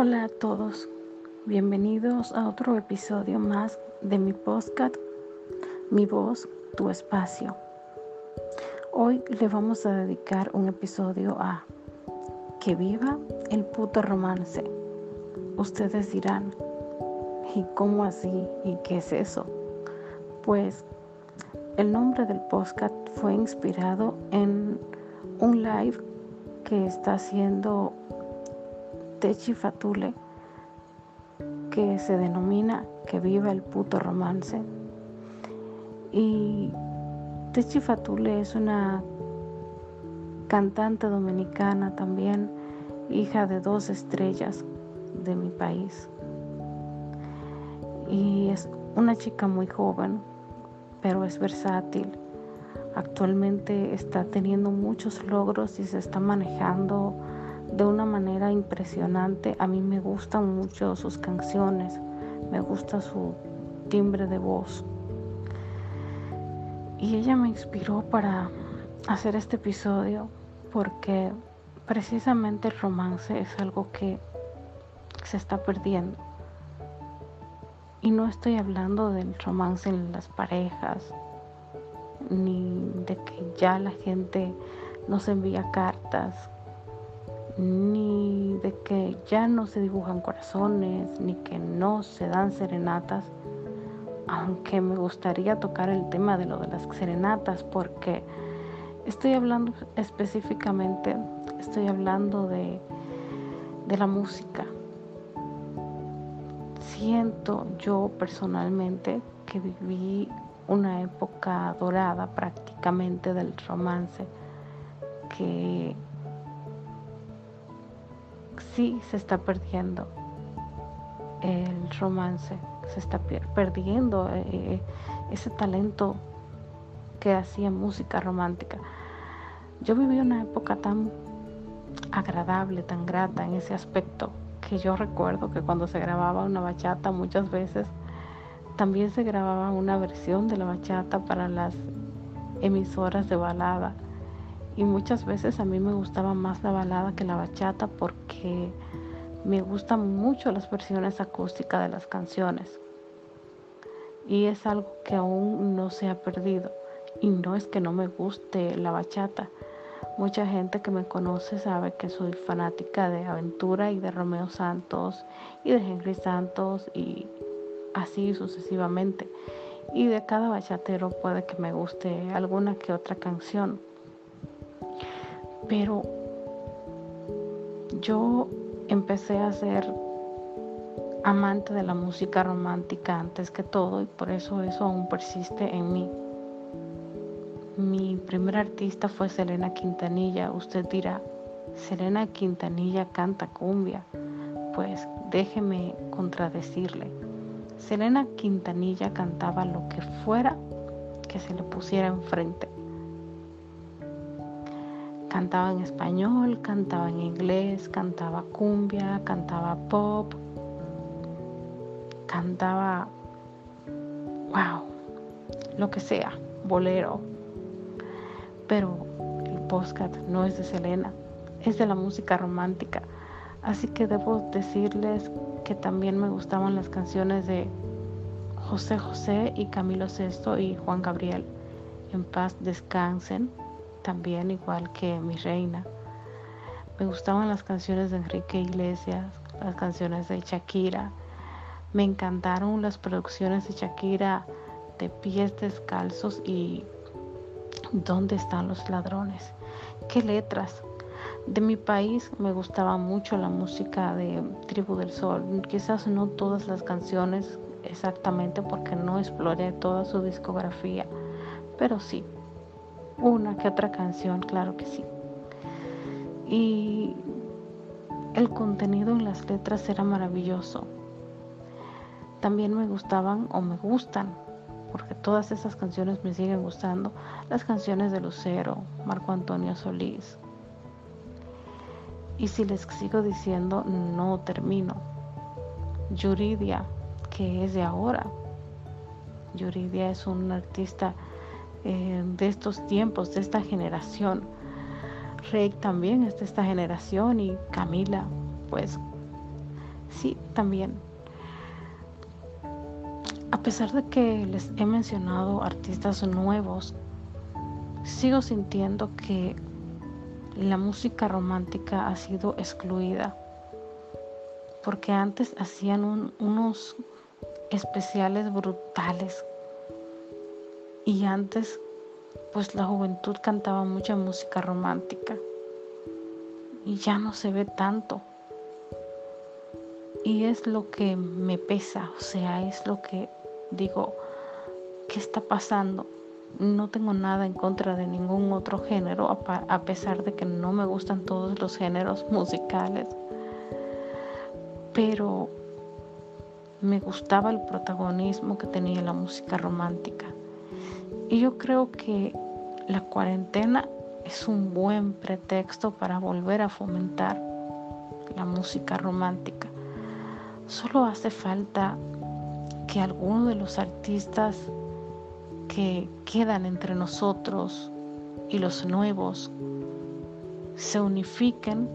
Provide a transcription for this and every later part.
Hola a todos, bienvenidos a otro episodio más de mi podcast, Mi voz, tu espacio. Hoy le vamos a dedicar un episodio a Que viva el puto romance. Ustedes dirán, ¿y cómo así? ¿Y qué es eso? Pues el nombre del podcast fue inspirado en un live que está haciendo Techi Fatule, que se denomina Que viva el puto romance. Y Techi Fatule es una cantante dominicana también, hija de dos estrellas de mi país. Y es una chica muy joven, pero es versátil. Actualmente está teniendo muchos logros y se está manejando de una manera impresionante. A mí me gustan mucho sus canciones, me gusta su timbre de voz. Y ella me inspiró para hacer este episodio porque precisamente el romance es algo que se está perdiendo. Y no estoy hablando del romance en las parejas, ni de que ya la gente no se envía cartas, ni de que ya no se dibujan corazones, ni que no se dan serenatas, aunque me gustaría tocar el tema de lo de las serenatas, porque estoy hablando específicamente, estoy hablando de, de la música. Siento yo personalmente que viví una época dorada prácticamente del romance que sí se está perdiendo el romance, se está perdiendo eh, eh, ese talento que hacía música romántica. Yo viví una época tan agradable, tan grata en ese aspecto, que yo recuerdo que cuando se grababa una bachata muchas veces también se grababa una versión de la bachata para las emisoras de balada y muchas veces a mí me gustaba más la balada que la bachata porque me gustan mucho las versiones acústicas de las canciones. Y es algo que aún no se ha perdido. Y no es que no me guste la bachata. Mucha gente que me conoce sabe que soy fanática de Aventura y de Romeo Santos y de Henry Santos y así sucesivamente. Y de cada bachatero puede que me guste alguna que otra canción. Pero yo empecé a ser amante de la música romántica antes que todo y por eso eso aún persiste en mí. Mi primer artista fue Selena Quintanilla. Usted dirá, Selena Quintanilla canta cumbia. Pues déjeme contradecirle. Selena Quintanilla cantaba lo que fuera que se le pusiera enfrente. Cantaba en español, cantaba en inglés, cantaba cumbia, cantaba pop, cantaba, wow, lo que sea, bolero. Pero el podcast no es de Selena, es de la música romántica. Así que debo decirles que también me gustaban las canciones de José José y Camilo Sesto y Juan Gabriel. En paz descansen también igual que mi reina. Me gustaban las canciones de Enrique Iglesias, las canciones de Shakira. Me encantaron las producciones de Shakira de pies descalzos y ¿Dónde están los ladrones? ¿Qué letras? De mi país me gustaba mucho la música de Tribu del Sol. Quizás no todas las canciones exactamente porque no exploré toda su discografía, pero sí, una que otra canción, claro que sí. Y el contenido en las letras era maravilloso. También me gustaban o me gustan, porque todas esas canciones me siguen gustando, las canciones de Lucero, Marco Antonio Solís. Y si les sigo diciendo, no termino. Yuridia, que es de ahora. Yuridia es un artista eh, de estos tiempos, de esta generación. Rey también es de esta generación y Camila, pues Sí, también. A pesar de que les he mencionado artistas nuevos, sigo sintiendo que la música romántica ha sido excluida. Porque antes hacían unos especiales brutales. Y antes, pues la juventud cantaba mucha música romántica. Y ya no se ve tanto. Y es lo que me pesa, o sea, es lo que digo, ¿qué está pasando? No tengo nada en contra de ningún otro género, a pesar de que no me gustan todos los géneros musicales. Pero me gustaba el protagonismo que tenía la música romántica. Y yo creo que la cuarentena es un buen pretexto para volver a fomentar la música romántica. Solo hace falta que algunos de los artistas que quedan entre nosotros y los nuevos se unifiquen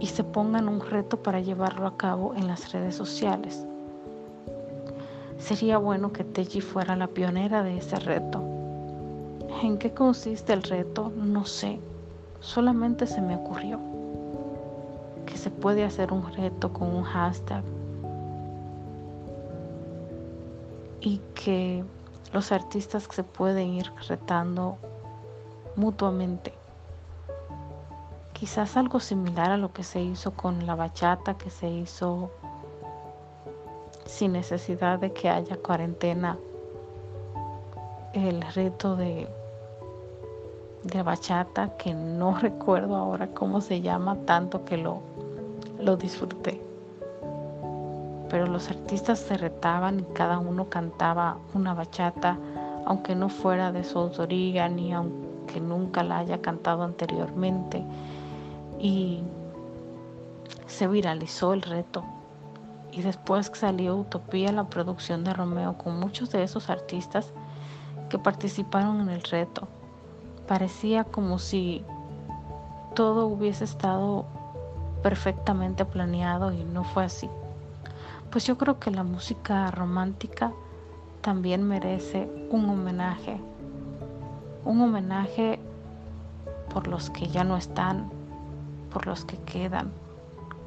y se pongan un reto para llevarlo a cabo en las redes sociales. Sería bueno que Teji fuera la pionera de ese reto. ¿En qué consiste el reto? No sé. Solamente se me ocurrió que se puede hacer un reto con un hashtag y que los artistas se pueden ir retando mutuamente. Quizás algo similar a lo que se hizo con la bachata, que se hizo sin necesidad de que haya cuarentena. El reto de, de bachata, que no recuerdo ahora cómo se llama, tanto que lo, lo disfruté. Pero los artistas se retaban y cada uno cantaba una bachata, aunque no fuera de su autoría ni aunque nunca la haya cantado anteriormente y se viralizó el reto. Y después salió Utopía, la producción de Romeo, con muchos de esos artistas que participaron en el reto. Parecía como si todo hubiese estado perfectamente planeado y no fue así. Pues yo creo que la música romántica también merece un homenaje. Un homenaje por los que ya no están, por los que quedan,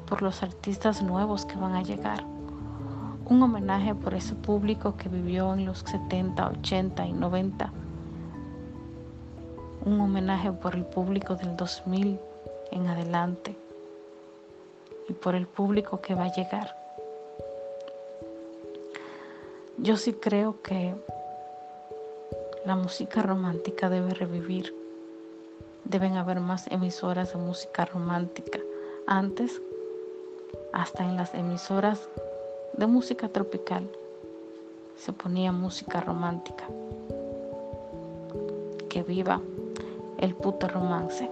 por los artistas nuevos que van a llegar. Un homenaje por ese público que vivió en los 70, 80 y 90. Un homenaje por el público del 2000 en adelante y por el público que va a llegar. Yo sí creo que la música romántica debe revivir deben haber más emisoras de música romántica. Antes, hasta en las emisoras de música tropical, se ponía música romántica. Que viva el puto romance.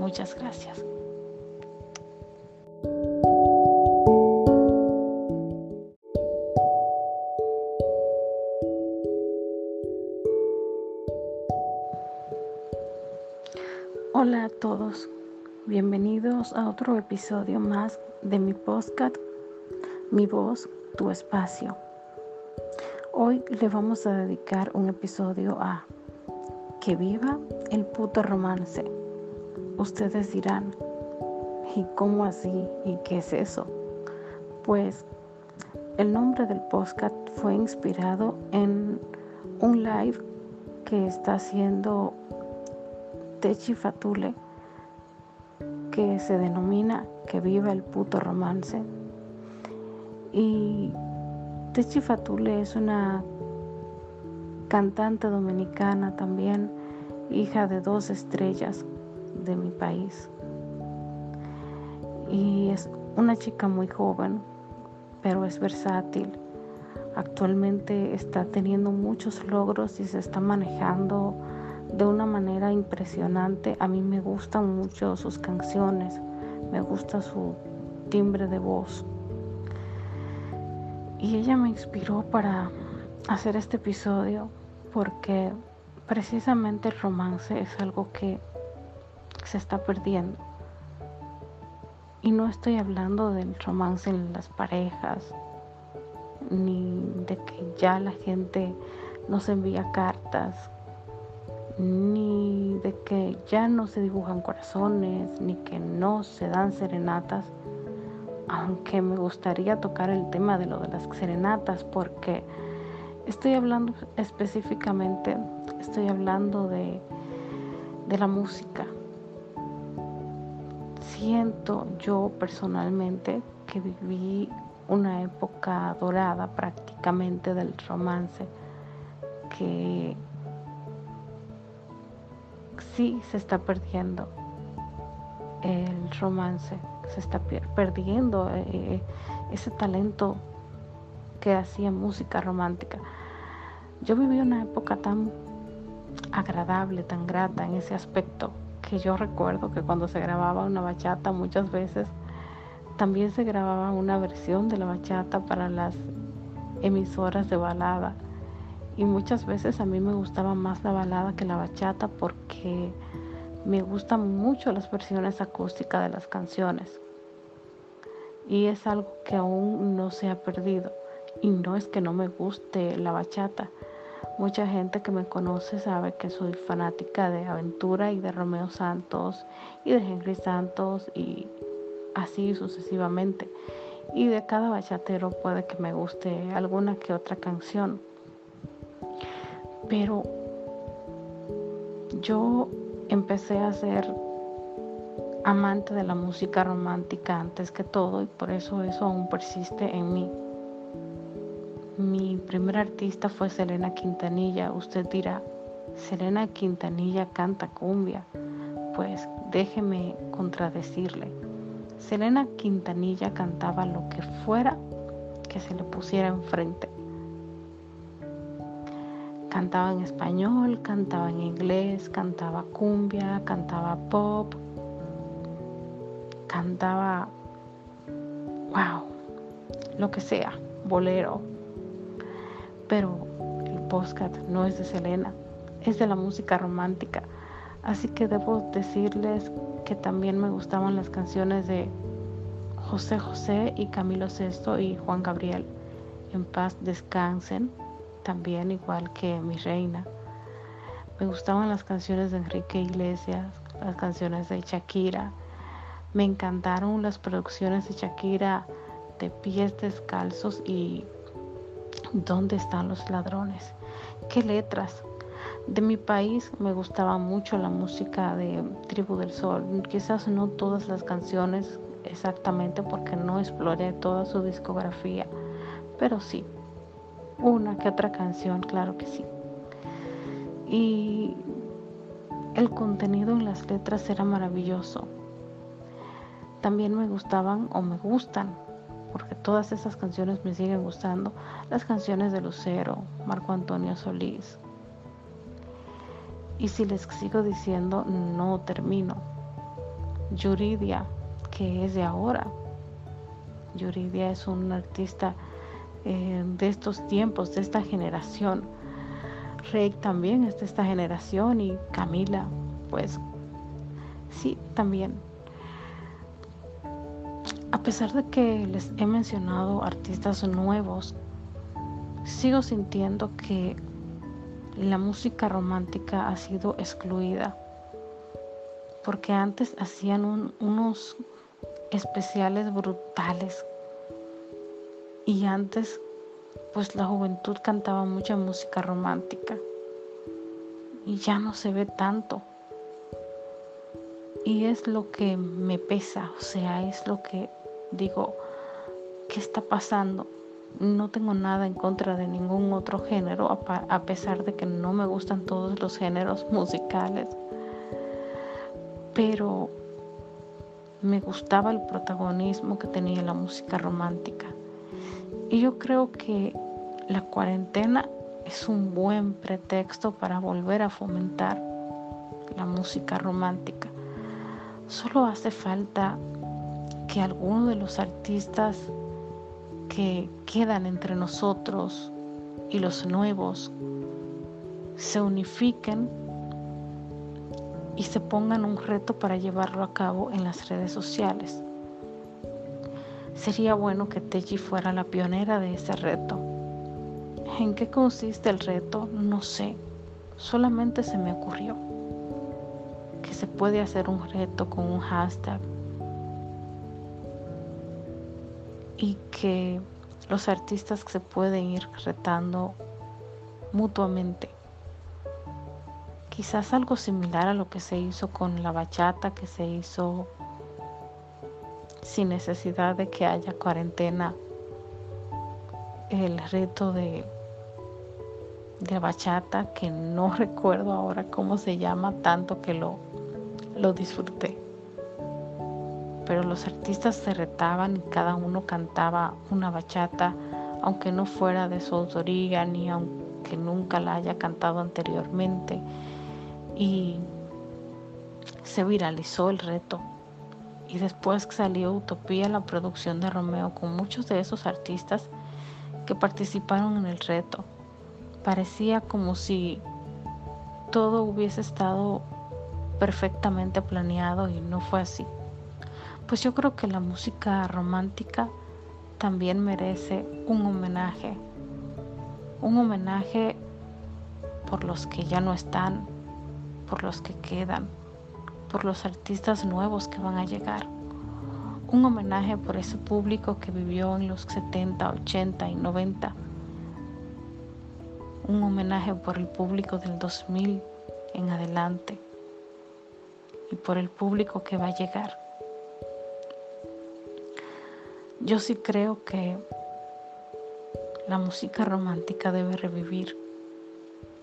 Muchas gracias. A otro episodio más de mi podcast Mi voz, tu espacio. Hoy le vamos a dedicar un episodio a Que viva el puto romance. Ustedes dirán, ¿y cómo así? ¿Y qué es eso? Pues el nombre del podcast fue inspirado en un live que está haciendo Techi Fatule, que se denomina Que viva el puto romance. Y Techi Fatule es una cantante dominicana también, hija de dos estrellas de mi país. Y es una chica muy joven, pero es versátil. Actualmente está teniendo muchos logros y se está manejando de una manera impresionante. A mí me gustan mucho sus canciones, me gusta su timbre de voz. Y ella me inspiró para hacer este episodio porque precisamente el romance es algo que se está perdiendo. Y no estoy hablando del romance en las parejas, ni de que ya la gente no se envía cartas, ni de que ya no se dibujan corazones, ni que no se dan serenatas, aunque me gustaría tocar el tema de lo de las serenatas, porque estoy hablando específicamente, estoy hablando de, de la música. Siento yo personalmente que viví una época dorada prácticamente del romance que sí se está perdiendo el romance, se está perdiendo eh, eh, ese talento que hacía música romántica. Yo viví una época tan agradable, tan grata en ese aspecto, que yo recuerdo que cuando se grababa una bachata muchas veces también se grababa una versión de la bachata para las emisoras de balada. Y muchas veces a mí me gustaba más la balada que la bachata porque me gustan mucho las versiones acústicas de las canciones. Y es algo que aún no se ha perdido. Y no es que no me guste la bachata. Mucha gente que me conoce sabe que soy fanática de Aventura y de Romeo Santos y de Henry Santos y así sucesivamente. Y de cada bachatero puede que me guste alguna que otra canción. Pero yo empecé a ser amante de la música romántica antes que todo y por eso eso aún persiste en mí. Mi primer artista fue Selena Quintanilla. Usted dirá, Selena Quintanilla canta cumbia. Pues déjeme contradecirle. Selena Quintanilla cantaba lo que fuera que se le pusiera enfrente. Cantaba en español, cantaba en inglés, cantaba cumbia, cantaba pop, cantaba, wow, lo que sea, bolero. Pero el postcat no es de Selena, es de la música romántica. Así que debo decirles que también me gustaban las canciones de José José y Camilo Sesto y Juan Gabriel. En paz descansen, también igual que Mi Reina. Me gustaban las canciones de Enrique Iglesias, las canciones de Shakira. Me encantaron las producciones de Shakira de pies descalzos y ¿Dónde están los ladrones? ¿Qué letras? De mi país me gustaba mucho la música de Tribu del Sol. Quizás no todas las canciones exactamente porque no exploré toda su discografía, pero sí, una que otra canción, claro que sí. Y el contenido en las letras era maravilloso. También me gustaban o me gustan, porque todas esas canciones me siguen gustando, las canciones de Lucero, Marco Antonio Solís, y si les sigo diciendo, no termino. Yuridia, que es de ahora. Yuridia es un artista eh, de estos tiempos, de esta generación. Rey también es de esta generación y Camila, pues sí, también. A pesar de que les he mencionado artistas nuevos, sigo sintiendo que la música romántica ha sido excluida porque antes hacían unos especiales brutales y antes pues la juventud cantaba mucha música romántica y ya no se ve tanto y es lo que me pesa o sea es lo que digo qué está pasando no tengo nada en contra de ningún otro género, a pesar de que no me gustan todos los géneros musicales. Pero me gustaba el protagonismo que tenía la música romántica. Y yo creo que la cuarentena es un buen pretexto para volver a fomentar la música romántica. Solo hace falta que alguno de los artistas que quedan entre nosotros y los nuevos se unifiquen y se pongan un reto para llevarlo a cabo en las redes sociales. Sería bueno que Teji fuera la pionera de ese reto. ¿En qué consiste el reto? No sé. Solamente se me ocurrió que se puede hacer un reto con un hashtag y que los artistas se pueden ir retando mutuamente. Quizás algo similar a lo que se hizo con la bachata, que se hizo sin necesidad de que haya cuarentena. El reto de, de bachata, que no recuerdo ahora cómo se llama, tanto que lo, lo disfruté. Pero los artistas se retaban y cada uno cantaba una bachata, aunque no fuera de su autoría ni aunque nunca la haya cantado anteriormente. Y se viralizó el reto. Y después salió Utopía, la producción de Romeo, con muchos de esos artistas que participaron en el reto. Parecía como si todo hubiese estado perfectamente planeado y no fue así. Pues yo creo que la música romántica también merece un homenaje. Un homenaje por los que ya no están, por los que quedan, por los artistas nuevos que van a llegar. Un homenaje por ese público que vivió en los 70, 80 y 90. Un homenaje por el público del 2000 en adelante y por el público que va a llegar. Yo sí creo que la música romántica debe revivir.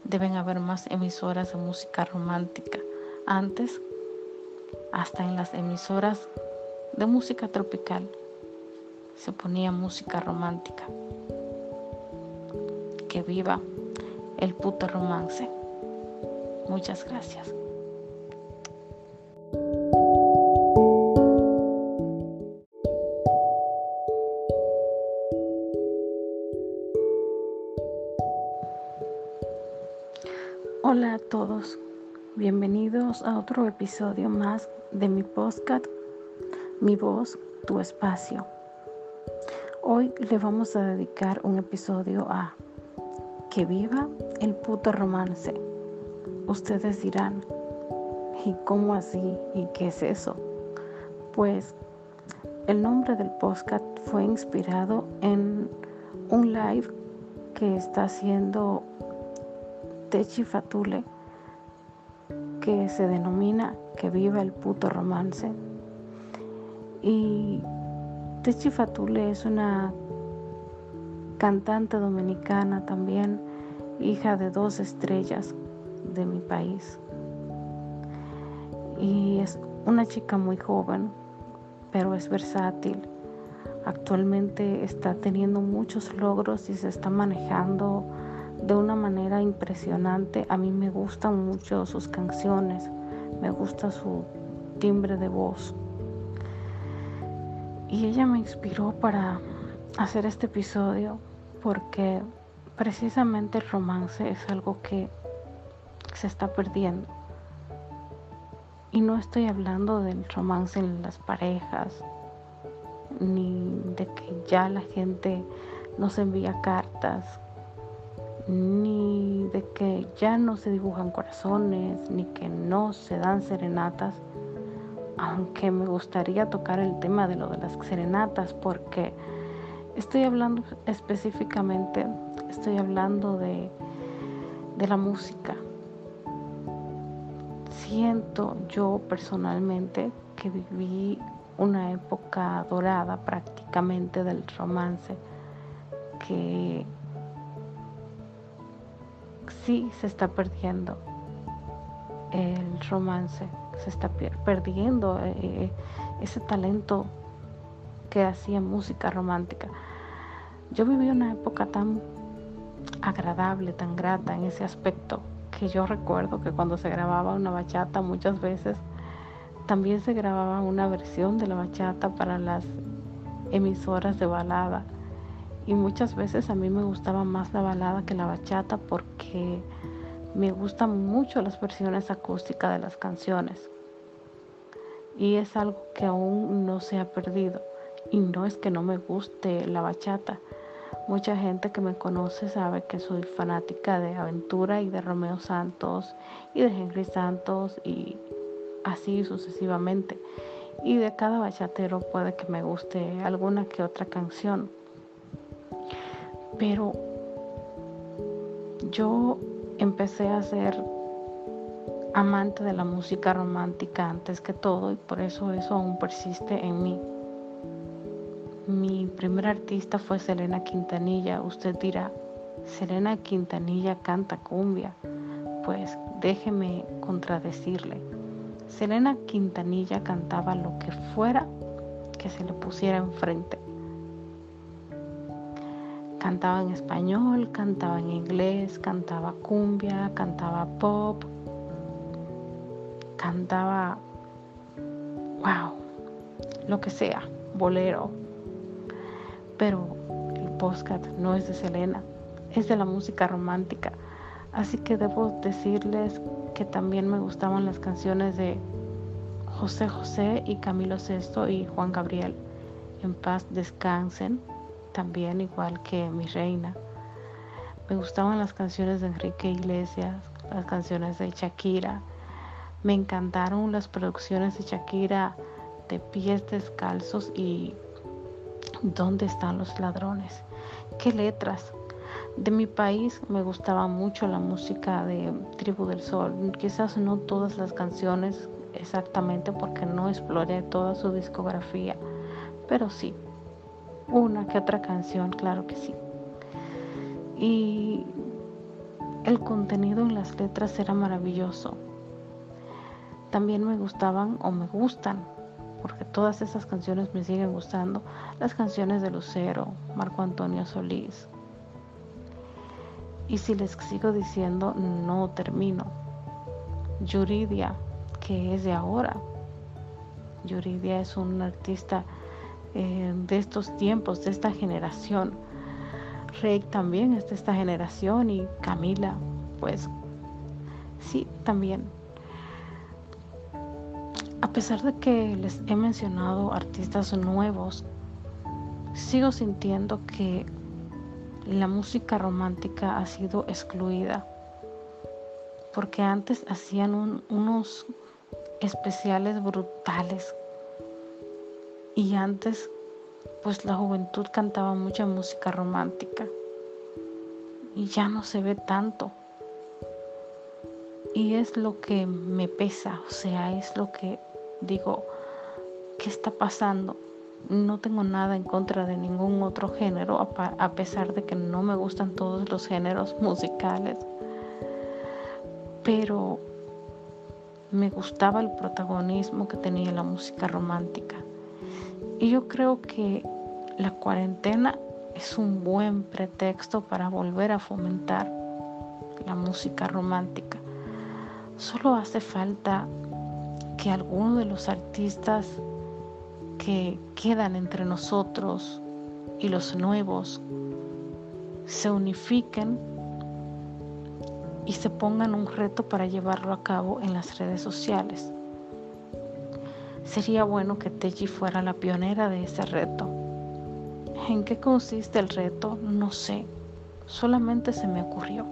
Deben haber más emisoras de música romántica. Antes hasta en las emisoras de música tropical se ponía música romántica. Que viva el puto romance. Muchas gracias. Hola a todos, bienvenidos a otro episodio más de mi podcast, Mi voz, tu espacio. Hoy le vamos a dedicar un episodio a Que viva el puto romance. Ustedes dirán, ¿y cómo así? ¿Y qué es eso? Pues el nombre del podcast fue inspirado en un live que está haciendo Techi Fatule que se denomina Que viva el puto romance. Y Techi Fatule es una cantante dominicana también, hija de dos estrellas de mi país. Y es una chica muy joven, pero es versátil. Actualmente está teniendo muchos logros y se está manejando de una manera impresionante. A mí me gustan mucho sus canciones, me gusta su timbre de voz. Y ella me inspiró para hacer este episodio porque precisamente el romance es algo que se está perdiendo. Y no estoy hablando del romance en las parejas, ni de que ya la gente nos envía cartas ni de que ya no se dibujan corazones, ni que no se dan serenatas, aunque me gustaría tocar el tema de lo de las serenatas, porque estoy hablando específicamente, estoy hablando de, de la música. Siento yo personalmente que viví una época dorada prácticamente del romance que sí se está perdiendo el romance, se está perdiendo eh, ese talento que hacía música romántica. Yo viví una época tan agradable, tan grata en ese aspecto, que yo recuerdo que cuando se grababa una bachata muchas veces también se grababa una versión de la bachata para las emisoras de balada y muchas veces a mí me gustaba más la balada que la bachata porque me gustan mucho las versiones acústicas de las canciones. Y es algo que aún no se ha perdido. Y no es que no me guste la bachata. Mucha gente que me conoce sabe que soy fanática de Aventura y de Romeo Santos y de Henry Santos y así sucesivamente. Y de cada bachatero puede que me guste alguna que otra canción. Pero yo empecé a ser amante de la música romántica antes que todo y por eso eso aún persiste en mí. Mi primer artista fue Selena Quintanilla. Usted dirá, Selena Quintanilla canta cumbia. Pues déjeme contradecirle. Selena Quintanilla cantaba lo que fuera que se le pusiera enfrente. Cantaba en español, cantaba en inglés, cantaba cumbia, cantaba pop, cantaba, wow, lo que sea, bolero. Pero el postcat no es de Selena, es de la música romántica. Así que debo decirles que también me gustaban las canciones de José José y Camilo Sesto y Juan Gabriel. En paz descansen también igual que Mi Reina. Me gustaban las canciones de Enrique Iglesias, las canciones de Shakira. Me encantaron las producciones de Shakira de pies descalzos y ¿Dónde están los ladrones? ¿Qué letras? De mi país me gustaba mucho la música de Tribu del Sol. Quizás no todas las canciones exactamente porque no exploré toda su discografía, pero sí, una que otra canción, claro que sí. Y el contenido en las letras era maravilloso. También me gustaban o me gustan, porque todas esas canciones me siguen gustando, las canciones de Lucero, Marco Antonio Solís. Y si les sigo diciendo, no termino. Yuridia, que es de ahora. Yuridia es un artista eh, de estos tiempos, de esta generación. Rey también es de esta generación y Camila, pues sí, también. A pesar de que les he mencionado artistas nuevos, sigo sintiendo que la música romántica ha sido excluida. Porque antes hacían unos especiales brutales y antes, pues la juventud cantaba mucha música romántica. Y ya no se ve tanto. Y es lo que me pesa, o sea, es lo que digo, ¿qué está pasando? No tengo nada en contra de ningún otro género, a pesar de que no me gustan todos los géneros musicales. Pero me gustaba el protagonismo que tenía la música romántica. Y yo creo que la cuarentena es un buen pretexto para volver a fomentar la música romántica. Solo hace falta que algunos de los artistas que quedan entre nosotros y los nuevos se unifiquen y se pongan un reto para llevarlo a cabo en las redes sociales. Sería bueno que Teji fuera la pionera de ese reto. ¿En qué consiste el reto? No sé. Solamente se me ocurrió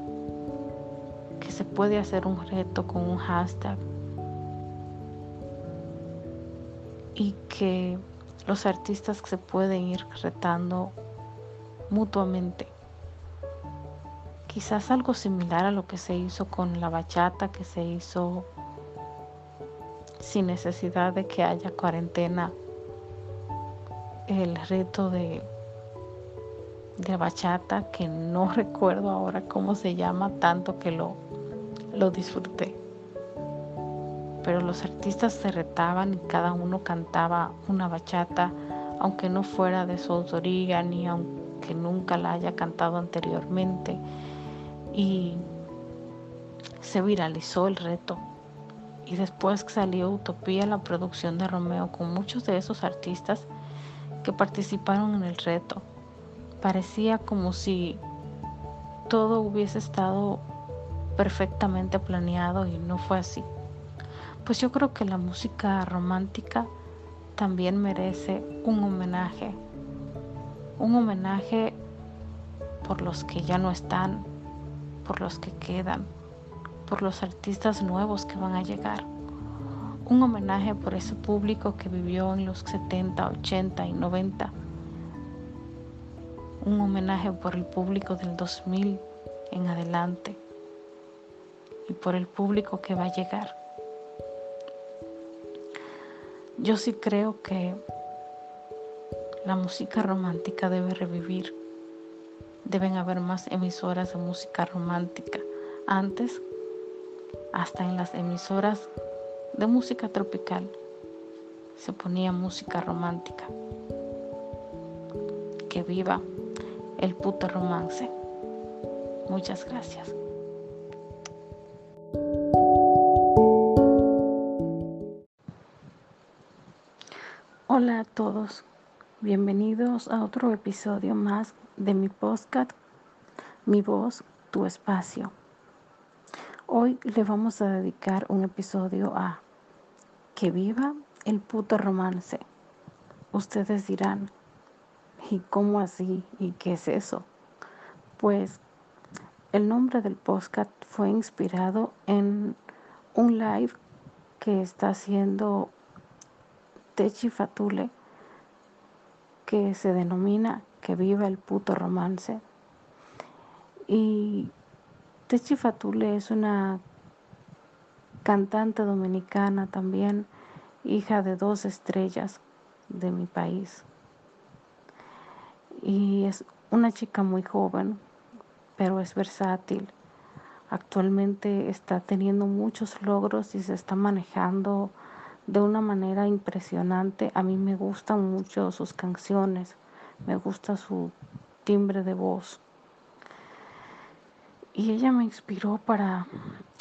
que se puede hacer un reto con un hashtag y que los artistas se pueden ir retando mutuamente. Quizás algo similar a lo que se hizo con la bachata, que se hizo sin necesidad de que haya cuarentena, el reto de, de bachata, que no recuerdo ahora cómo se llama, tanto que lo, lo disfruté. Pero los artistas se retaban y cada uno cantaba una bachata, aunque no fuera de su autoría ni aunque nunca la haya cantado anteriormente. Y se viralizó el reto y después salió Utopía, la producción de Romeo, con muchos de esos artistas que participaron en el reto. Parecía como si todo hubiese estado perfectamente planeado y no fue así. Pues yo creo que la música romántica también merece un homenaje. Un homenaje por los que ya no están, por los que quedan, por los artistas nuevos que van a llegar. Un homenaje por ese público que vivió en los 70, 80 y 90. Un homenaje por el público del 2000 en adelante y por el público que va a llegar. Yo sí creo que la música romántica debe revivir. Deben haber más emisoras de música romántica. Antes, hasta en las emisoras de música tropical, se ponía música romántica. Que viva el puto romance. Muchas gracias. Hola a todos, bienvenidos a otro episodio más de mi podcast, Mi voz, tu espacio. Hoy le vamos a dedicar un episodio a Que viva el puto romance. Ustedes dirán, ¿y cómo así? ¿Y qué es eso? Pues el nombre del podcast fue inspirado en un live que está haciendo Techi Fatule, que se denomina Que viva el puto romance. Y Techi Fatule es una cantante dominicana también, hija de dos estrellas de mi país. Y es una chica muy joven, pero es versátil. Actualmente está teniendo muchos logros y se está manejando de una manera impresionante. A mí me gustan mucho sus canciones, me gusta su timbre de voz. Y ella me inspiró para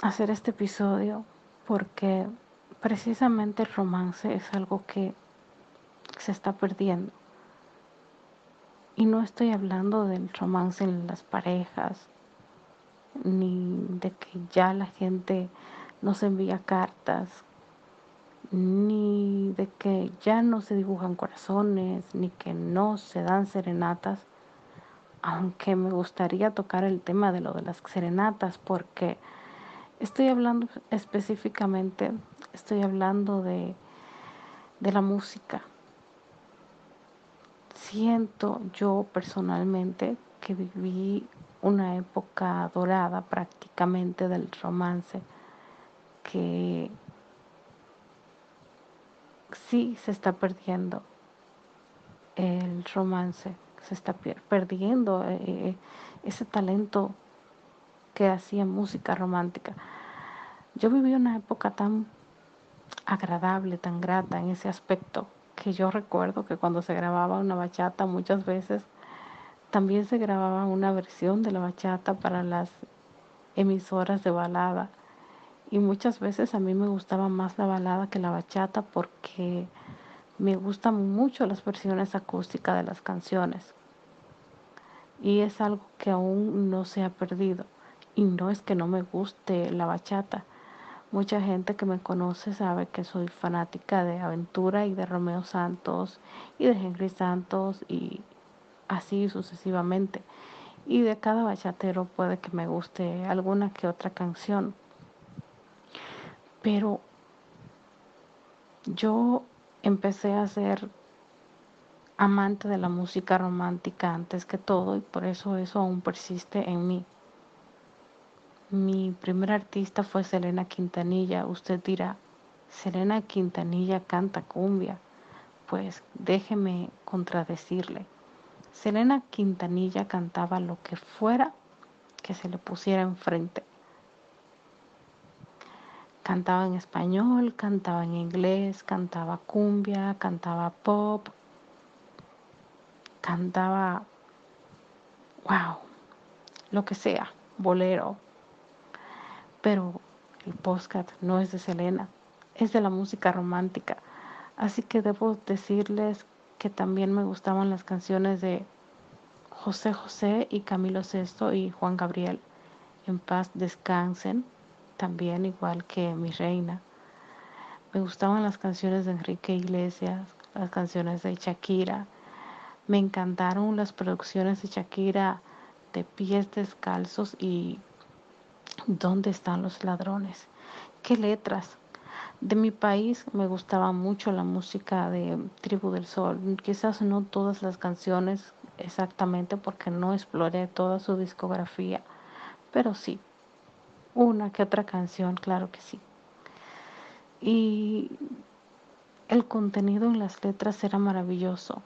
hacer este episodio porque precisamente el romance es algo que se está perdiendo. Y no estoy hablando del romance en las parejas, ni de que ya la gente no se envía cartas, ni de que ya no se dibujan corazones, ni que no se dan serenatas, aunque me gustaría tocar el tema de lo de las serenatas, porque estoy hablando específicamente, estoy hablando de, de la música, siento yo personalmente que viví una época dorada prácticamente del romance que sí se está perdiendo el romance, se está perdiendo eh, eh, ese talento que hacía música romántica. Yo viví una época tan agradable, tan grata en ese aspecto que yo recuerdo que cuando se grababa una bachata muchas veces también se grababa una versión de la bachata para las emisoras de balada. Y muchas veces a mí me gustaba más la balada que la bachata porque me gustan mucho las versiones acústicas de las canciones. Y es algo que aún no se ha perdido. Y no es que no me guste la bachata, Mucha gente que me conoce sabe que soy fanática de Aventura y de Romeo Santos y de Henry Santos y así sucesivamente. Y de cada bachatero puede que me guste alguna que otra canción. Pero yo empecé a ser amante de la música romántica antes que todo y por eso eso aún persiste en mí. Mi primer artista fue Selena Quintanilla. Usted dirá, Selena Quintanilla canta cumbia. Pues déjeme contradecirle. Selena Quintanilla cantaba lo que fuera que se le pusiera enfrente. Cantaba en español, cantaba en inglés, cantaba cumbia, cantaba pop, cantaba, wow, lo que sea, bolero, pero el podcast no es de Selena, es de la música romántica. Así que debo decirles que también me gustaban las canciones de José José y Camilo Sesto y Juan Gabriel. En paz descansen, también igual que Mi Reina. Me gustaban las canciones de Enrique Iglesias, las canciones de Shakira. Me encantaron las producciones de Shakira de pies descalzos y ¿Dónde están los ladrones? ¿Qué letras? De mi país me gustaba mucho la música de Tribu del Sol. Quizás no todas las canciones exactamente porque no exploré toda su discografía, pero sí, una que otra canción, claro que sí. Y el contenido en las letras era maravilloso.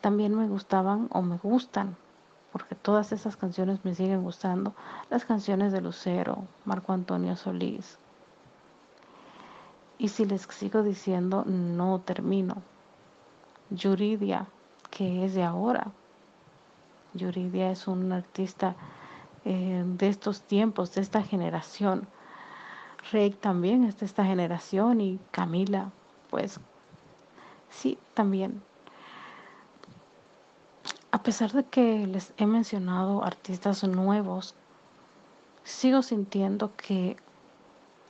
También me gustaban o me gustan, porque todas esas canciones me siguen gustando, las canciones de Lucero, Marco Antonio Solís, y si les sigo diciendo, no termino. Yuridia, que es de ahora. Yuridia es un artista eh, de estos tiempos, de esta generación. Rey también es de esta generación y Camila, pues sí, también. A pesar de que les he mencionado artistas nuevos, sigo sintiendo que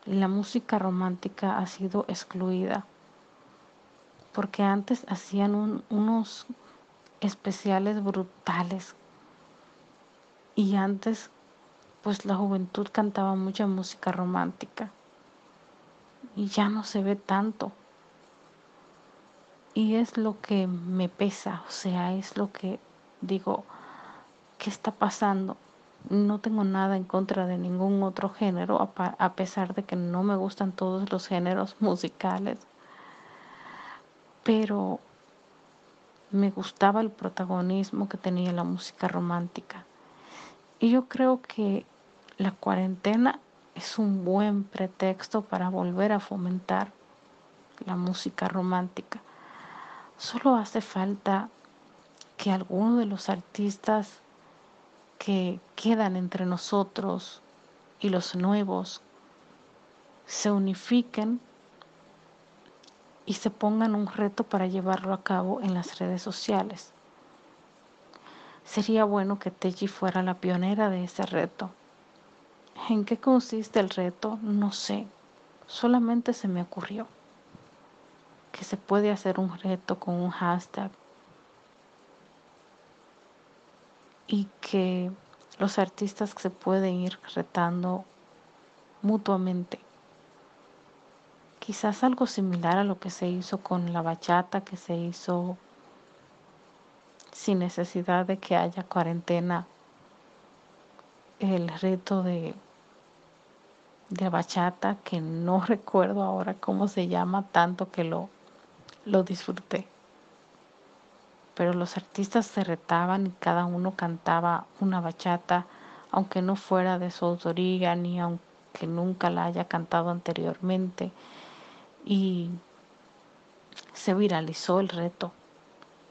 la música romántica ha sido excluida, porque antes hacían unos especiales brutales y antes pues la juventud cantaba mucha música romántica y ya no se ve tanto. Y es lo que me pesa, o sea, es lo que digo, ¿qué está pasando? no tengo nada en contra de ningún otro género, a, pesar de que no me gustan todos los géneros musicales. Pero me gustaba el protagonismo que tenía la música romántica. Y yo creo que la cuarentena es un buen pretexto para volver a fomentar la música romántica. Solo hace falta que alguno de los artistas que quedan entre nosotros y los nuevos se unifiquen y se pongan un reto para llevarlo a cabo en las redes sociales. Sería bueno que Teji fuera la pionera de ese reto. ¿En qué consiste el reto? No sé. Solamente se me ocurrió que se puede hacer un reto con un hashtag y que los artistas se pueden ir retando mutuamente. Quizás algo similar a lo que se hizo con la bachata, que se hizo sin necesidad de que haya cuarentena, el reto de, de bachata, que no recuerdo ahora cómo se llama, tanto que lo, lo disfruté pero los artistas se retaban y cada uno cantaba una bachata, aunque no fuera de su autoría ni aunque nunca la haya cantado anteriormente. Y se viralizó el reto.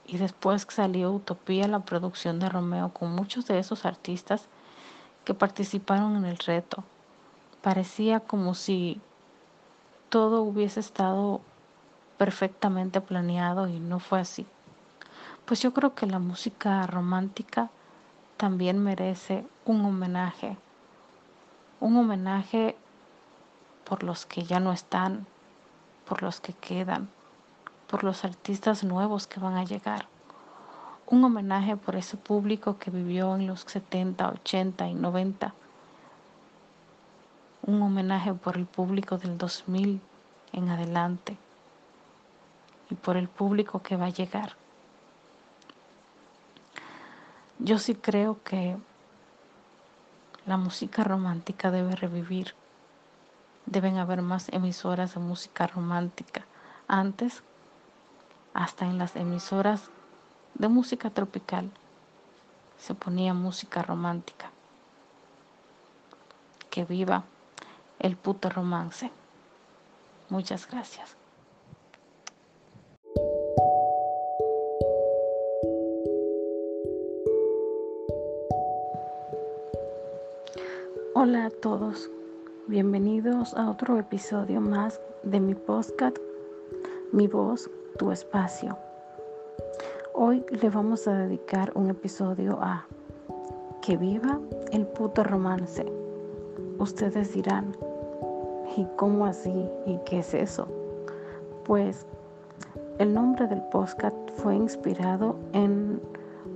Y después salió Utopía, la producción de Romeo, con muchos de esos artistas que participaron en el reto. Parecía como si todo hubiese estado perfectamente planeado y no fue así. Pues yo creo que la música romántica también merece un homenaje. Un homenaje por los que ya no están, por los que quedan, por los artistas nuevos que van a llegar. Un homenaje por ese público que vivió en los 70, 80 y 90. Un homenaje por el público del 2000 en adelante y por el público que va a llegar. Yo sí creo que la música romántica debe revivir. Deben haber más emisoras de música romántica. Antes, hasta en las emisoras de música tropical, se ponía música romántica. Que viva el puto romance. Muchas gracias. Hola a todos, bienvenidos a otro episodio más de mi podcast, Mi voz, tu espacio. Hoy le vamos a dedicar un episodio a Que viva el puto romance. Ustedes dirán, ¿y cómo así? ¿Y qué es eso? Pues el nombre del podcast fue inspirado en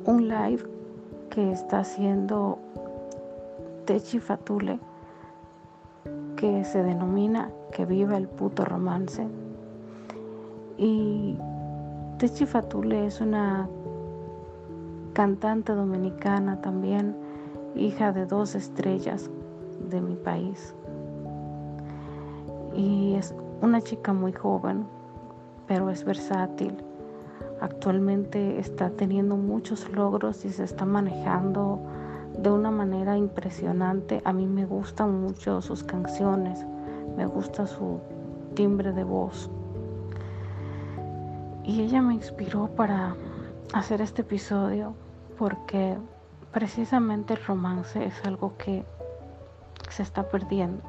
un live que está haciendo Techi Fatule que se denomina Que viva el puto romance. Y Techi Fatule es una cantante dominicana también, hija de dos estrellas de mi país. Y es una chica muy joven, pero es versátil. Actualmente está teniendo muchos logros y se está manejando de una manera impresionante. A mí me gustan mucho sus canciones, me gusta su timbre de voz. Y ella me inspiró para hacer este episodio porque precisamente el romance es algo que se está perdiendo.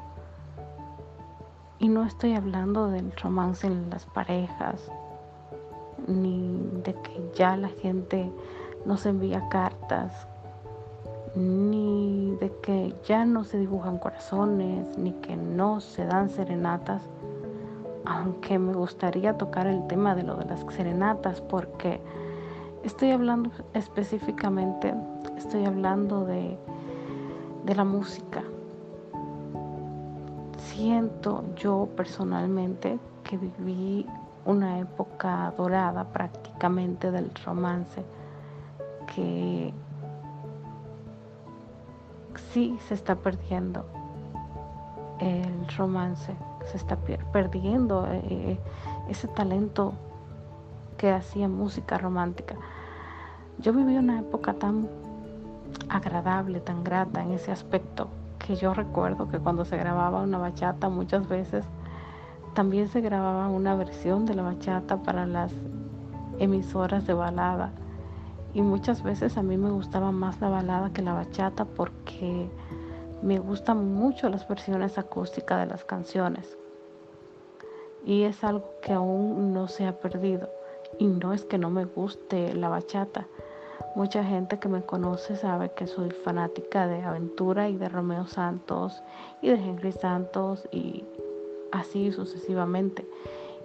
Y no estoy hablando del romance en las parejas, ni de que ya la gente no se envía cartas, ni de que ya no se dibujan corazones, ni que no se dan serenatas, aunque me gustaría tocar el tema de lo de las serenatas, porque estoy hablando específicamente, estoy hablando de, de la música. Siento yo personalmente que viví una época dorada prácticamente del romance que sí se está perdiendo el romance, se está perdiendo eh, eh, ese talento que hacía música romántica. Yo viví una época tan agradable, tan grata en ese aspecto, que yo recuerdo que cuando se grababa una bachata muchas veces también se grababa una versión de la bachata para las emisoras de balada y muchas veces a mí me gustaba más la balada que la bachata porque me gustan mucho las versiones acústicas de las canciones. Y es algo que aún no se ha perdido. Y no es que no me guste la bachata. Mucha gente que me conoce sabe que soy fanática de Aventura y de Romeo Santos y de Henry Santos y así sucesivamente.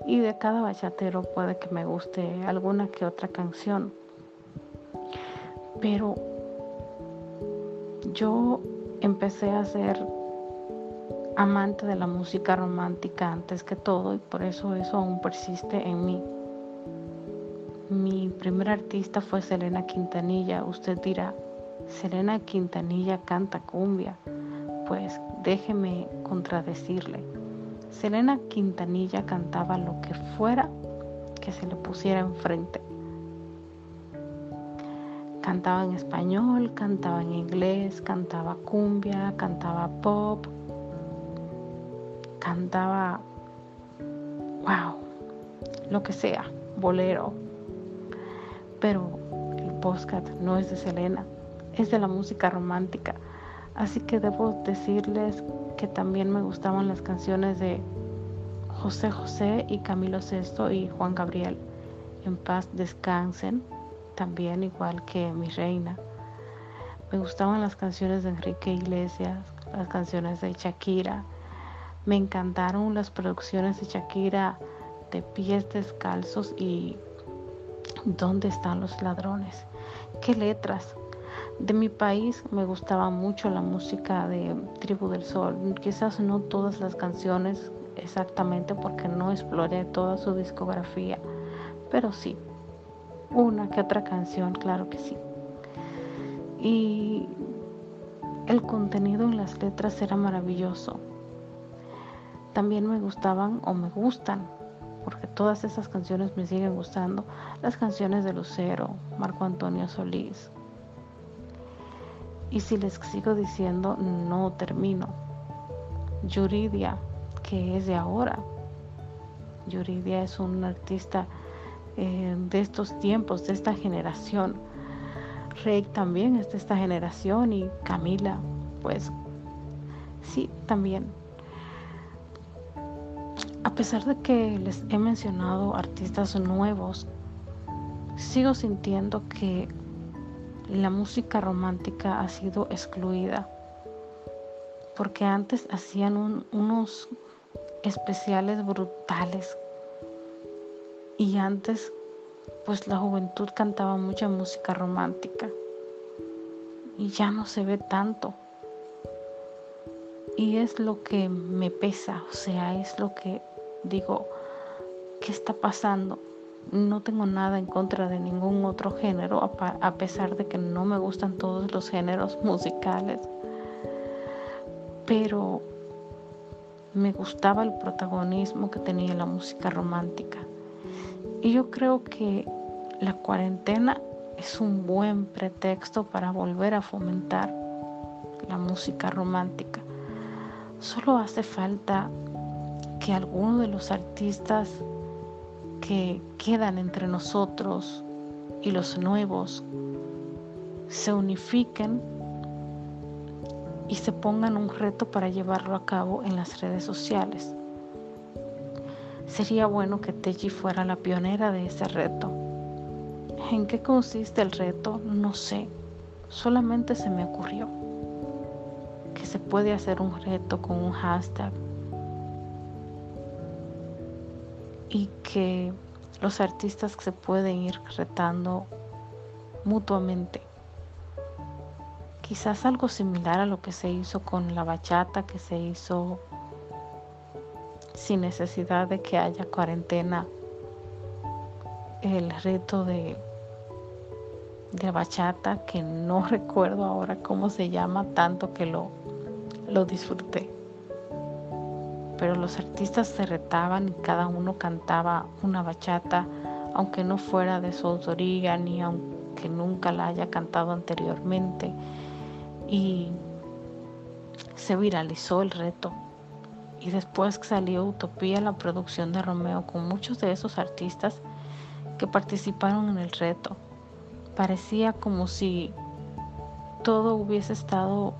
Y de cada bachatero puede que me guste alguna que otra canción. Pero yo empecé a ser amante de la música romántica antes que todo y por eso eso aún persiste en mí. Mi primer artista fue Selena Quintanilla. Usted dirá, Selena Quintanilla canta cumbia. Pues déjeme contradecirle. Selena Quintanilla cantaba lo que fuera que se le pusiera enfrente. Cantaba en español, cantaba en inglés, cantaba cumbia, cantaba pop, cantaba, wow, lo que sea, bolero. Pero el podcast no es de Selena, es de la música romántica. Así que debo decirles que también me gustaban las canciones de José José y Camilo Sesto y Juan Gabriel. En paz descansen también igual que Mi Reina. Me gustaban las canciones de Enrique Iglesias, las canciones de Shakira. Me encantaron las producciones de Shakira de pies descalzos y ¿Dónde están los ladrones? ¿Qué letras? De mi país me gustaba mucho la música de Tribu del Sol. Quizás no todas las canciones exactamente porque no exploré toda su discografía, pero sí, una que otra canción, claro que sí. Y el contenido en las letras era maravilloso. También me gustaban o me gustan, porque todas esas canciones me siguen gustando, las canciones de Lucero, Marco Antonio Solís. Y si les sigo diciendo, no termino. Yuridia, que es de ahora. Yuridia es un artista eh, de estos tiempos, de esta generación. Rey también es de esta generación y Camila, pues sí, también. A pesar de que les he mencionado artistas nuevos, sigo sintiendo que la música romántica ha sido excluida. Porque antes hacían unos especiales brutales Y antes, pues la juventud cantaba mucha música romántica. Y ya no se ve tanto. Y es lo que me pesa, o sea, es lo que digo, ¿qué está pasando? No tengo nada en contra de ningún otro género, a pesar de que no me gustan todos los géneros musicales. Pero me gustaba el protagonismo que tenía la música romántica. Y yo creo que la cuarentena es un buen pretexto para volver a fomentar la música romántica. Solo hace falta que algunos de los artistas que quedan entre nosotros y los nuevos se unifiquen y se pongan un reto para llevarlo a cabo en las redes sociales. Sería bueno que Teji fuera la pionera de ese reto. ¿En qué consiste el reto? No sé. Solamente se me ocurrió que se puede hacer un reto con un hashtag y que los artistas se pueden ir retando mutuamente. Quizás algo similar a lo que se hizo con la bachata, que se hizo sin necesidad de que haya cuarentena. El reto de, de bachata, que no recuerdo ahora cómo se llama, tanto que lo, lo disfruté. Pero los artistas se retaban y cada uno cantaba una bachata, aunque no fuera de su autoría ni aunque nunca la haya cantado anteriormente. Y se viralizó el reto. Y después salió Utopía, la producción de Romeo, con muchos de esos artistas que participaron en el reto. Parecía como si todo hubiese estado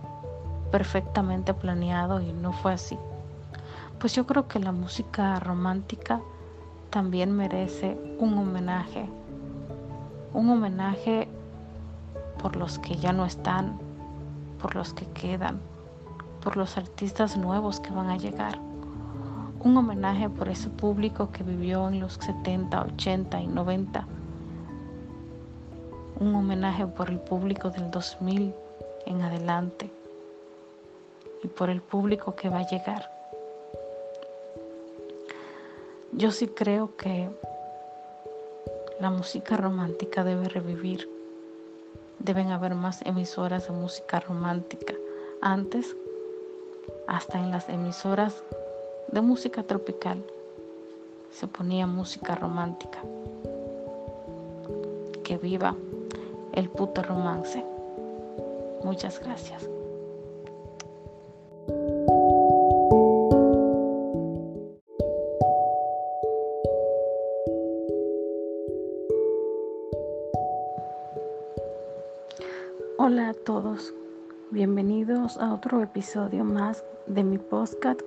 perfectamente planeado y no fue así. Pues yo creo que la música romántica también merece un homenaje. Un homenaje por los que ya no están, por los que quedan, por los artistas nuevos que van a llegar. Un homenaje por ese público que vivió en los 70, 80 y 90. Un homenaje por el público del 2000 en adelante y por el público que va a llegar. Yo sí creo que la música romántica debe revivir. Deben haber más emisoras de música romántica. Antes, hasta en las emisoras de música tropical, se ponía música romántica. Que viva el puto romance. Muchas gracias. Hola a todos, bienvenidos a otro episodio más de mi podcast,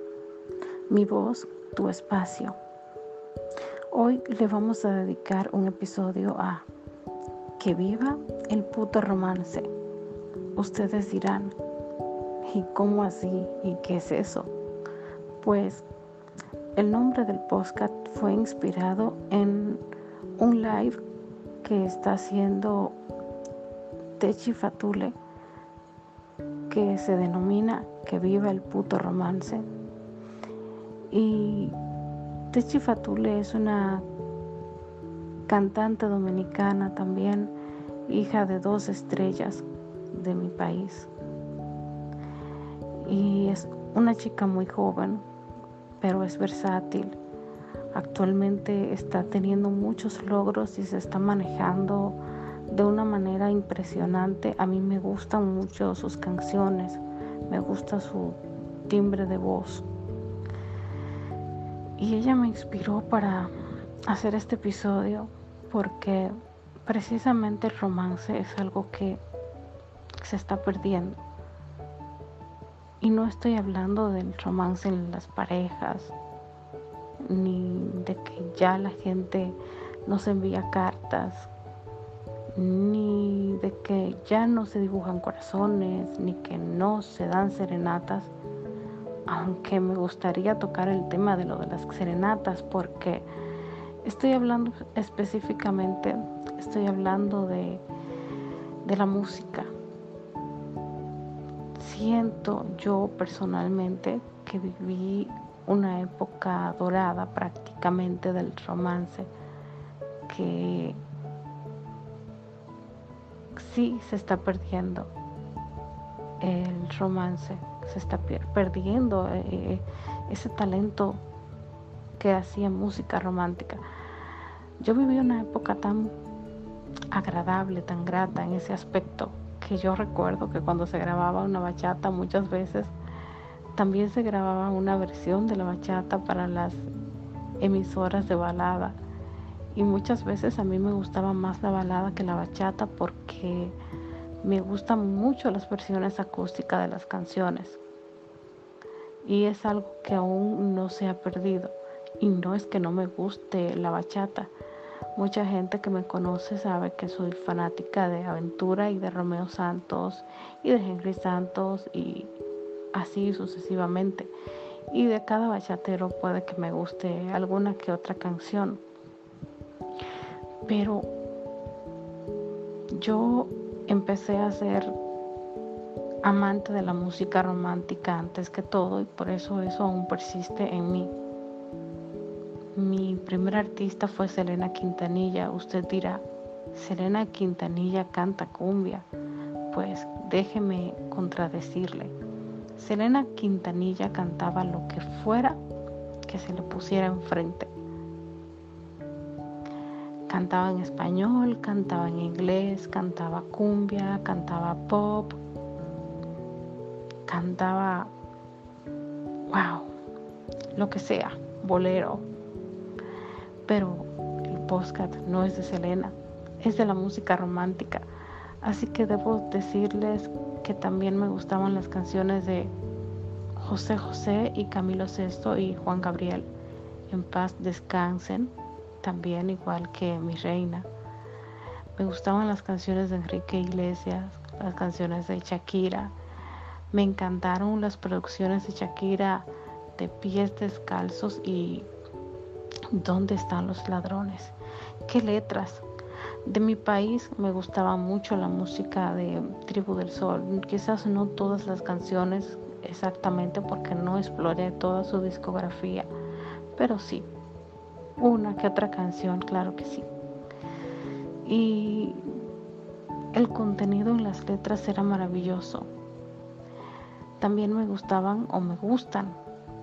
Mi voz, tu espacio. Hoy le vamos a dedicar un episodio a Que viva el puto romance. Ustedes dirán, ¿y cómo así? ¿Y qué es eso? Pues el nombre del podcast fue inspirado en un live que está haciendo Techi Fatule, que se denomina Que viva el puto romance. Y Techi Fatule es una cantante dominicana también, hija de dos estrellas de mi país. Y es una chica muy joven, pero es versátil. Actualmente está teniendo muchos logros y se está manejando de una manera impresionante. A mí me gustan mucho sus canciones, me gusta su timbre de voz. Y ella me inspiró para hacer este episodio porque precisamente el romance es algo que se está perdiendo. Y no estoy hablando del romance en las parejas, ni de que ya la gente nos envía cartas ni de que ya no se dibujan corazones, ni que no se dan serenatas, aunque me gustaría tocar el tema de lo de las serenatas, porque Estoy hablando específicamente, estoy hablando de, de la música. Siento yo personalmente que viví una época dorada prácticamente del romance que sí se está perdiendo el romance, se está perdiendo eh, ese talento que hacía música romántica. Yo viví una época tan agradable, tan grata en ese aspecto, que yo recuerdo que cuando se grababa una bachata muchas veces también se grababa una versión de la bachata para las emisoras de balada. Y muchas veces a mí me gustaba más la balada que la bachata porque me gustan mucho las versiones acústicas de las canciones. Y es algo que aún no se ha perdido. Y no es que no me guste la bachata. Mucha gente que me conoce sabe que soy fanática de Aventura y de Romeo Santos y de Henry Santos y así sucesivamente. Y de cada bachatero puede que me guste alguna que otra canción. Pero yo empecé a ser amante de la música romántica antes que todo y por eso eso aún persiste en mí. Mi primer artista fue Selena Quintanilla. Usted dirá, Selena Quintanilla canta cumbia. Pues déjeme contradecirle. Selena Quintanilla cantaba lo que fuera que se le pusiera enfrente. Cantaba en español, cantaba en inglés, cantaba cumbia, cantaba pop, cantaba, wow, lo que sea, bolero. Pero el podcast no es de Selena, es de la música romántica. Así que debo decirles que también me gustaban las canciones de José José y Camilo Sesto y Juan Gabriel. En paz descansen, también igual que mi reina. Me gustaban las canciones de Enrique Iglesias, las canciones de Shakira. Me encantaron las producciones de Shakira de pies descalzos y ¿Dónde están los ladrones? ¿Qué letras? De mi país me gustaba mucho la música de Tribu del Sol. Quizás no todas las canciones exactamente porque no exploré toda su discografía, pero sí, una que otra canción, claro que sí. Y el contenido en las letras era maravilloso. También me gustaban o me gustan,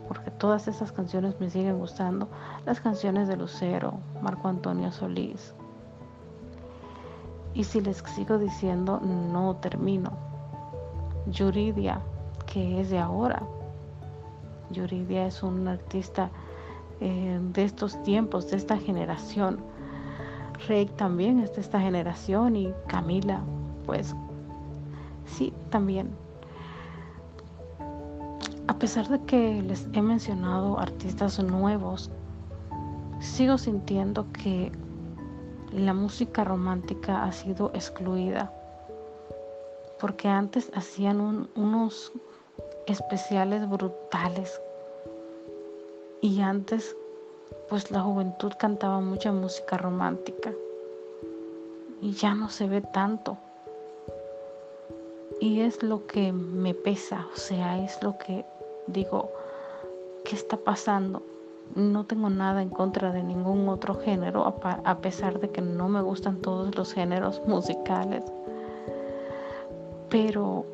porque todas esas canciones me siguen gustando, las canciones de Lucero, Marco Antonio Solís, y si les sigo diciendo, no termino. Yuridia, que es de ahora. Yuridia es un artista eh, de estos tiempos, de esta generación. Rey también es de esta generación y Camila, pues sí, también. A pesar de que les he mencionado artistas nuevos, sigo sintiendo que la música romántica ha sido excluida porque antes hacían unos especiales brutales y antes pues la juventud cantaba mucha música romántica y ya no se ve tanto y es lo que me pesa o sea es lo que digo qué está pasando no tengo nada en contra de ningún otro género, a pesar de que no me gustan todos los géneros musicales. Pero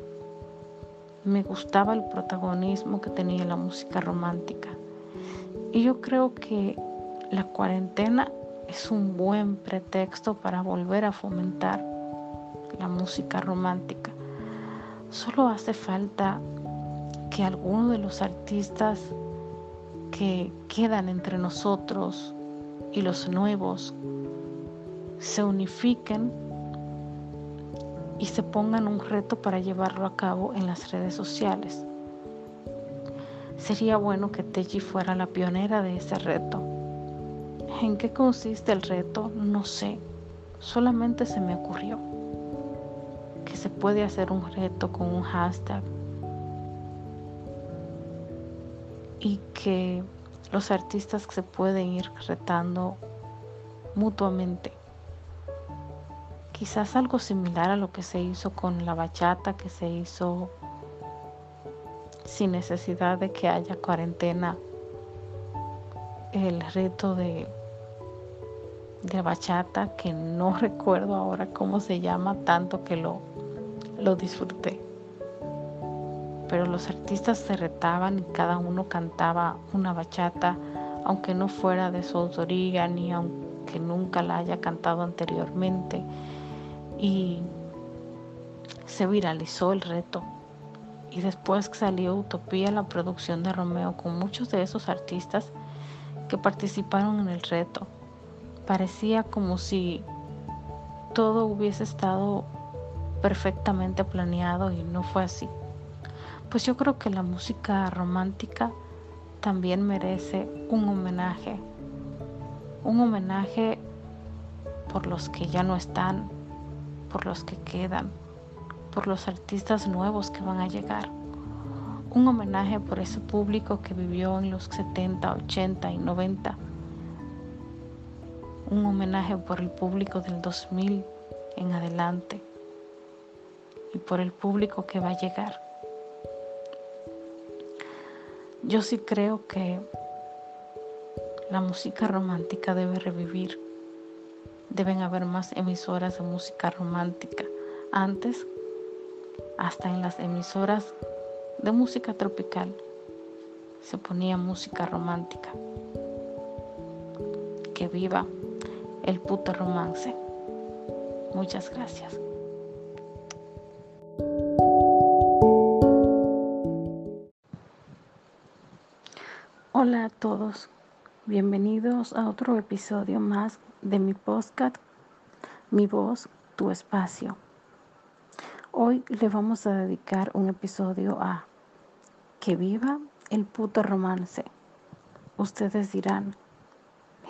me gustaba el protagonismo que tenía la música romántica. Y yo creo que la cuarentena es un buen pretexto para volver a fomentar la música romántica. Solo hace falta que alguno de los artistas que quedan entre nosotros y los nuevos se unifiquen y se pongan un reto para llevarlo a cabo en las redes sociales. Sería bueno que Teji fuera la pionera de ese reto. ¿En qué consiste el reto? No sé. Solamente se me ocurrió que se puede hacer un reto con un hashtag y que los artistas se pueden ir retando mutuamente. Quizás algo similar a lo que se hizo con la bachata, que se hizo sin necesidad de que haya cuarentena, el reto de, de bachata, que no recuerdo ahora cómo se llama, tanto que lo, lo disfruté. Pero los artistas se retaban y cada uno cantaba una bachata, aunque no fuera de su autoría ni aunque nunca la haya cantado anteriormente. Y se viralizó el reto. Y después salió Utopía, la producción de Romeo, con muchos de esos artistas que participaron en el reto. Parecía como si todo hubiese estado perfectamente planeado y no fue así. Pues yo creo que la música romántica también merece un homenaje. Un homenaje por los que ya no están, por los que quedan, por los artistas nuevos que van a llegar. Un homenaje por ese público que vivió en los 70, 80 y 90. Un homenaje por el público del 2000 en adelante y por el público que va a llegar. Yo sí creo que la música romántica debe revivir. Deben haber más emisoras de música romántica. Antes, hasta en las emisoras de música tropical, se ponía música romántica. Que viva el puto romance. Muchas gracias. Hola a todos, bienvenidos a otro episodio más de mi podcast, Mi voz, tu espacio. Hoy le vamos a dedicar un episodio a Que viva el puto romance. Ustedes dirán,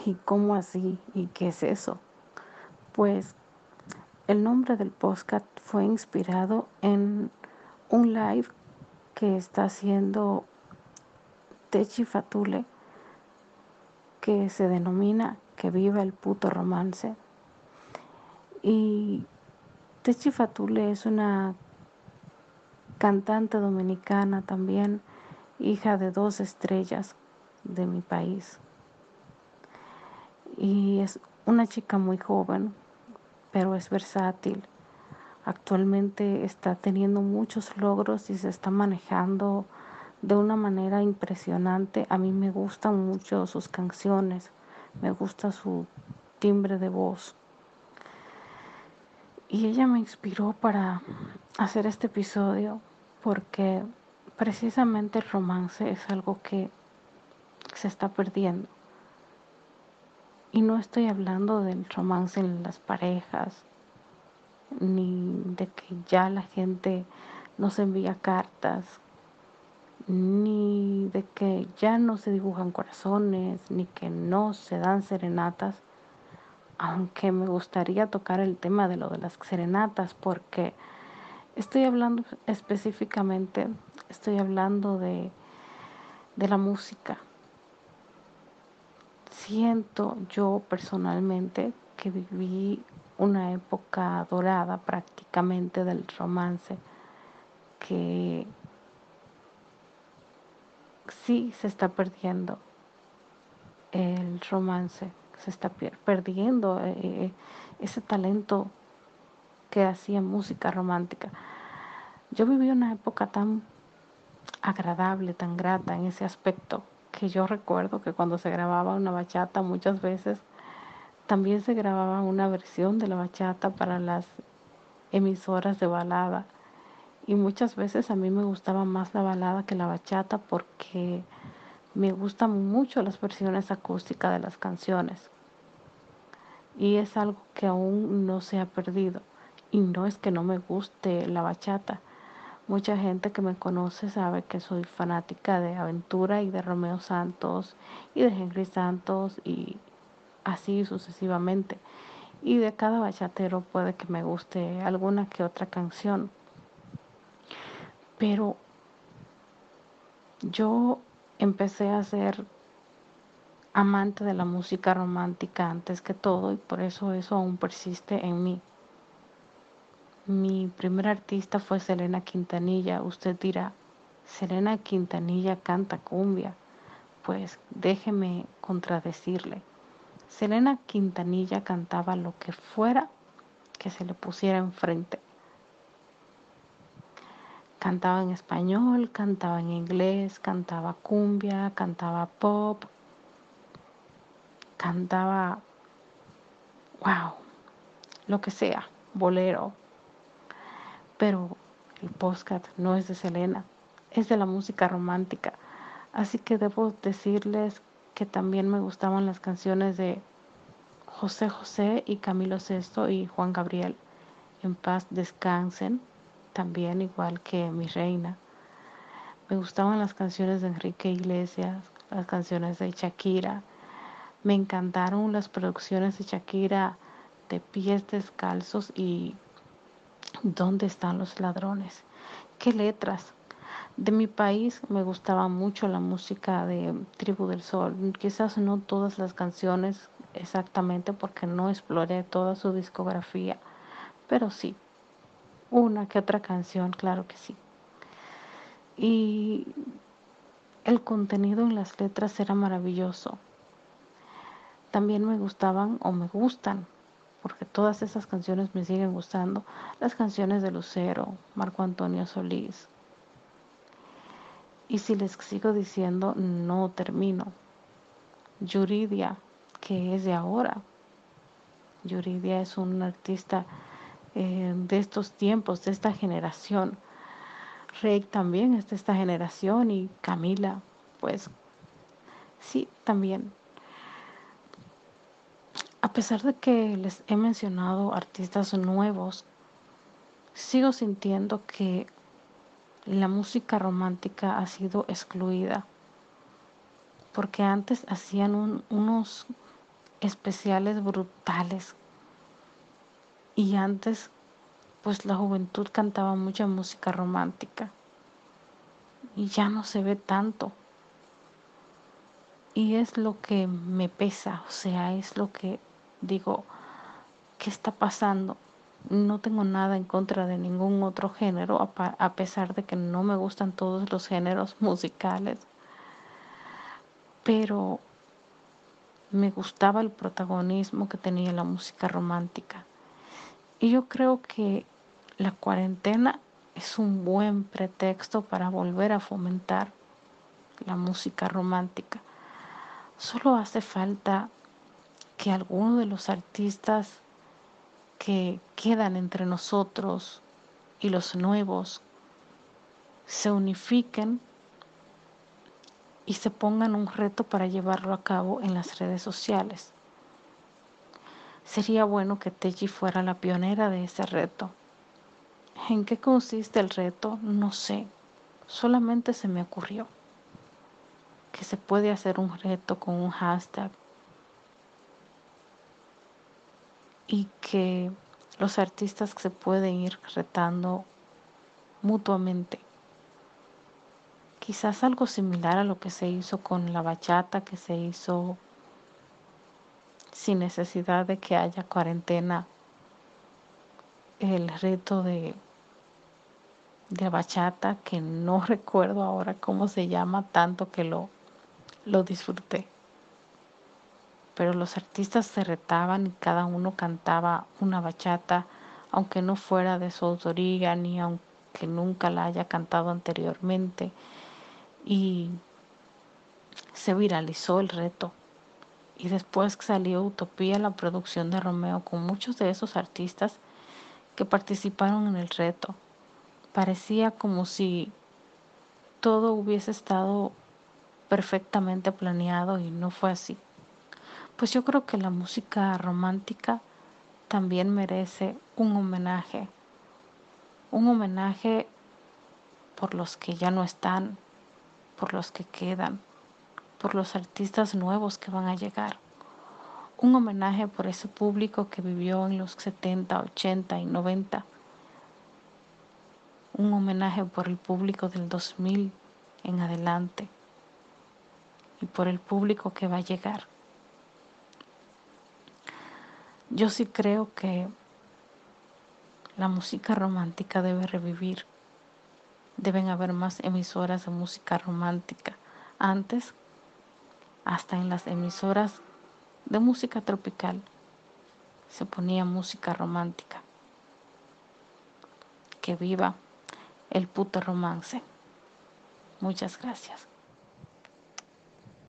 ¿y cómo así? ¿Y qué es eso? Pues el nombre del podcast fue inspirado en un live que está haciendo Techi Fatule, que se denomina Que viva el puto romance. Y Techi Fatule es una cantante dominicana también, hija de dos estrellas de mi país. Y es una chica muy joven, pero es versátil. Actualmente está teniendo muchos logros y se está manejando de una manera impresionante. A mí me gustan mucho sus canciones, me gusta su timbre de voz. Y ella me inspiró para hacer este episodio porque precisamente el romance es algo que se está perdiendo. Y no estoy hablando del romance en las parejas, ni de que ya la gente nos envía cartas, ni de que ya no se dibujan corazones, ni que no se dan serenatas, aunque me gustaría tocar el tema de lo de las serenatas, porque estoy hablando específicamente, estoy hablando de, de la música. Siento yo personalmente que viví una época dorada prácticamente del romance que sí se está perdiendo el romance, se está perdiendo eh, eh, ese talento que hacía música romántica. Yo viví una época tan agradable, tan grata en ese aspecto, que yo recuerdo que cuando se grababa una bachata muchas veces también se grababa una versión de la bachata para las emisoras de balada y muchas veces a mí me gustaba más la balada que la bachata porque me gustan mucho las versiones acústicas de las canciones. Y es algo que aún no se ha perdido. Y no es que no me guste la bachata. Mucha gente que me conoce sabe que soy fanática de Aventura y de Romeo Santos y de Henry Santos y así sucesivamente. Y de cada bachatero puede que me guste alguna que otra canción. Pero yo empecé a hacer amante de la música romántica antes que todo y por eso eso aún persiste en mí. Mi primer artista fue Selena Quintanilla. Usted dirá, Selena Quintanilla canta cumbia. Pues déjeme contradecirle. Selena Quintanilla cantaba lo que fuera que se le pusiera enfrente. Cantaba en español, cantaba en inglés, cantaba cumbia, cantaba pop, cantaba, wow, lo que sea, bolero. Pero el postcat no es de Selena, es de la música romántica. Así que debo decirles que también me gustaban las canciones de José José y Camilo Sesto y Juan Gabriel. En paz descansen también igual que Mi Reina. Me gustaban las canciones de Enrique Iglesias, las canciones de Shakira. Me encantaron las producciones de Shakira de pies descalzos y ¿Dónde están los ladrones? ¿Qué letras? De mi país me gustaba mucho la música de Tribu del Sol. Quizás no todas las canciones exactamente porque no exploré toda su discografía, pero sí, una que otra canción, claro que sí. Y el contenido en las letras era maravilloso. También me gustaban o me gustan, porque todas esas canciones me siguen gustando, las canciones de Lucero, Marco Antonio Solís. Y si les sigo diciendo, no termino. Yuridia, que es de ahora. Yuridia es un artista eh, de estos tiempos, de esta generación. Rey también es de esta generación y Camila, pues sí, también. A pesar de que les he mencionado artistas nuevos, sigo sintiendo que la música romántica ha sido excluida, porque antes hacían unos especiales brutales y antes, pues la juventud cantaba mucha música romántica. Y ya no se ve tanto. Y es lo que me pesa, o sea, es lo que digo, ¿qué está pasando? No tengo nada en contra de ningún otro género, a pesar de que no me gustan todos los géneros musicales. Pero me gustaba el protagonismo que tenía la música romántica. Y yo creo que la cuarentena es un buen pretexto para volver a fomentar la música romántica. Solo hace falta que algunos de los artistas que quedan entre nosotros y los nuevos se unifiquen y se pongan un reto para llevarlo a cabo en las redes sociales. Sería bueno que Teji fuera la pionera de ese reto. ¿En qué consiste el reto? No sé. Solamente se me ocurrió que se puede hacer un reto con un hashtag y que los artistas se pueden ir retando mutuamente. Quizás algo similar a lo que se hizo con la bachata, que se hizo sin necesidad de que haya cuarentena, el reto de, de bachata, que no recuerdo ahora cómo se llama, tanto que lo, lo disfruté. Pero los artistas se retaban y cada uno cantaba una bachata, aunque no fuera de su autoría ni aunque nunca la haya cantado anteriormente. Y se viralizó el reto y después salió Utopía, la producción de Romeo, con muchos de esos artistas que participaron en el reto. Parecía como si todo hubiese estado perfectamente planeado y no fue así. Pues yo creo que la música romántica también merece un homenaje, un homenaje por los que ya no están, por los que quedan, por los artistas nuevos que van a llegar. Un homenaje por ese público que vivió en los 70, 80 y 90. Un homenaje por el público del 2000 en adelante. y por el público que va a llegar. Yo sí creo que la música romántica debe revivir. Deben haber más emisoras de música romántica. Antes, hasta en las emisoras de música tropical, se ponía música romántica. Que viva el puto romance. Muchas gracias.